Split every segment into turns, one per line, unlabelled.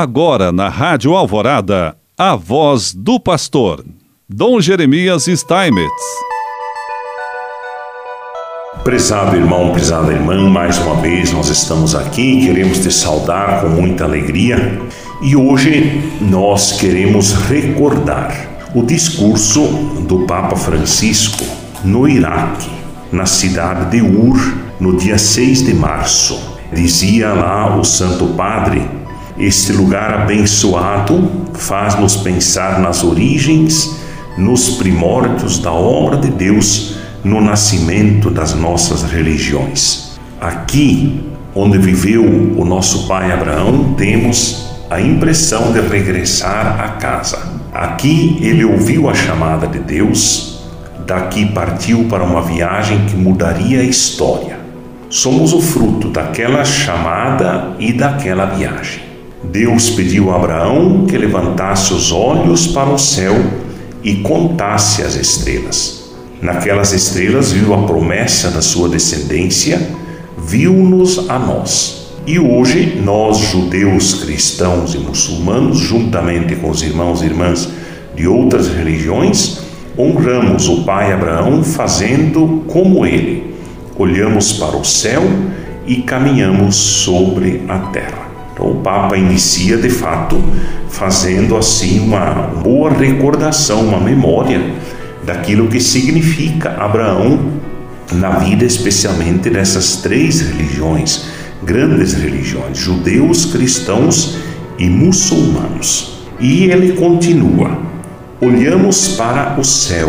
Agora na Rádio Alvorada, a voz do pastor, Dom Jeremias Steinmetz.
Prezado irmão, prezada irmã, mais uma vez nós estamos aqui, queremos te saudar com muita alegria e hoje nós queremos recordar o discurso do Papa Francisco no Iraque, na cidade de Ur, no dia 6 de março. Dizia lá o Santo Padre: Este lugar abençoado faz-nos pensar nas origens, nos primórdios da obra de Deus no nascimento das nossas religiões. Aqui, onde viveu o nosso pai Abraão, temos a impressão de regressar à casa. Aqui ele ouviu a chamada de Deus, daqui partiu para uma viagem que mudaria a história. Somos o fruto daquela chamada e daquela viagem. Deus pediu a Abraão que levantasse os olhos para o céu e contasse as estrelas. Naquelas estrelas viu a promessa da sua descendência, viu-nos a nós. E hoje, nós, judeus, cristãos e muçulmanos, juntamente com os irmãos e irmãs de outras religiões, honramos o pai Abraão fazendo como ele. Olhamos para o céu e caminhamos sobre a terra. Então, o Papa inicia de fato fazendo assim uma boa recordação, uma memória daquilo que significa Abraão na vida, especialmente dessas três religiões, grandes religiões, judeus, cristãos e muçulmanos. E ele continua: olhamos para o céu,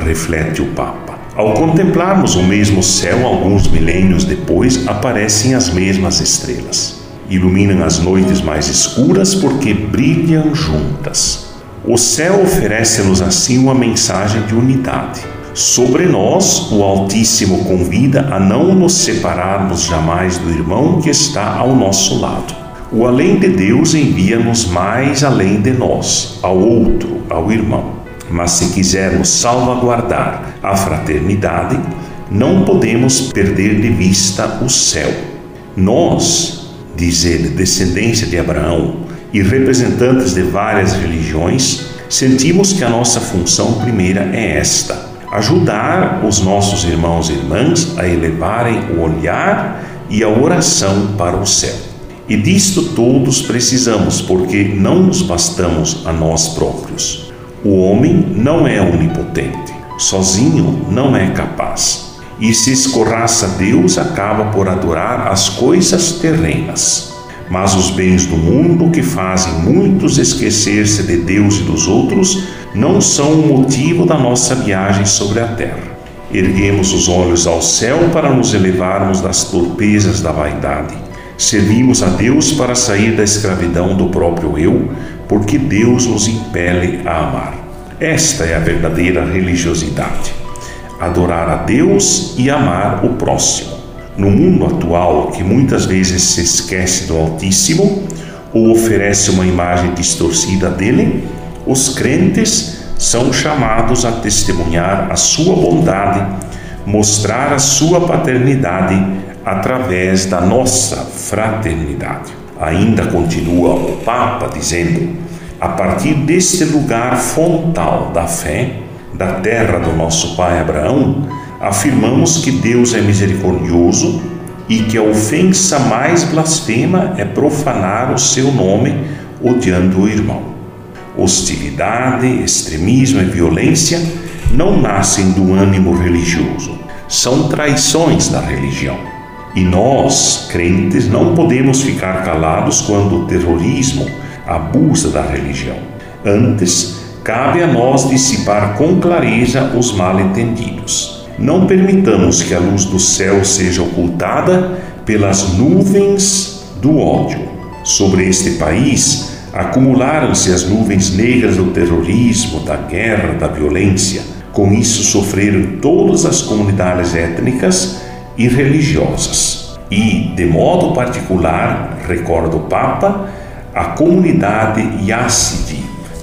reflete o Papa. Ao contemplarmos o mesmo céu, alguns milênios depois, aparecem as mesmas estrelas. Iluminam as noites mais escuras porque brilham juntas. O céu oferece-nos assim uma mensagem de unidade. Sobre nós, o Altíssimo convida a não nos separarmos jamais do irmão que está ao nosso lado. O além de Deus envia-nos mais além de nós, ao outro, ao irmão. Mas se quisermos salvaguardar a fraternidade, não podemos perder de vista o céu. Nós, diz ele, descendência de Abraão, e representantes de várias religiões, sentimos que a nossa função primeira é esta: ajudar os nossos irmãos e irmãs a elevarem o olhar e a oração para o céu. E disto todos precisamos, porque não nos bastamos a nós próprios. O homem não é onipotente, sozinho não é capaz. E se escorraça Deus, acaba por adorar as coisas terrenas. Mas os bens do mundo, que fazem muitos esquecer-se de Deus e dos outros, não são o motivo da nossa viagem sobre a terra. Erguemos os olhos ao céu para nos elevarmos das torpezas da vaidade. Servimos a Deus para sair da escravidão do próprio eu, porque Deus nos impele a amar. Esta é a verdadeira religiosidade: adorar a Deus e amar o próximo. No mundo atual, que muitas vezes se esquece do Altíssimo ou oferece uma imagem distorcida dele, os crentes são chamados a testemunhar a sua bondade, mostrar a sua paternidade através da nossa fraternidade. Ainda continua o Papa dizendo: a partir deste lugar fontal da fé, da terra do nosso pai Abraão, afirmamos que Deus é misericordioso e que a ofensa mais blasfema é profanar o seu nome odiando o irmão. Hostilidade, extremismo e violência não nascem do ânimo religioso, são traições da religião. E nós, crentes, não podemos ficar calados quando o terrorismo abusa da religião. Antes, cabe a nós dissipar com clareza os mal-entendidos não permitamos que a luz do céu seja ocultada pelas nuvens do ódio. Sobre este país acumularam-se as nuvens negras do terrorismo, da guerra, da violência. Com isso sofreram todas as comunidades étnicas e religiosas. E, de modo particular, recorda o Papa, a comunidade Yazidi,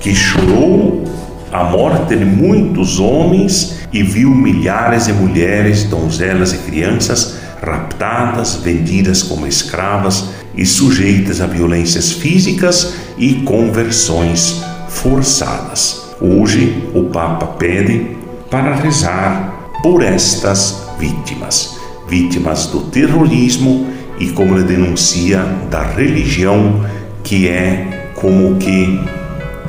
que chorou a morte de muitos homens e viu milhares de mulheres, donzelas e crianças raptadas, vendidas como escravas e sujeitas a violências físicas e conversões forçadas. Hoje, o Papa pede para rezar por estas vítimas, vítimas do terrorismo e, como ele denuncia, da religião que é como que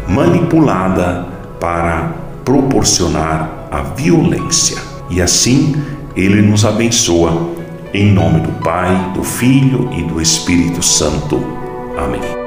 manipulada para proporcionar a violência. E assim ele nos abençoa em nome do Pai, do Filho e do Espírito Santo. Amém.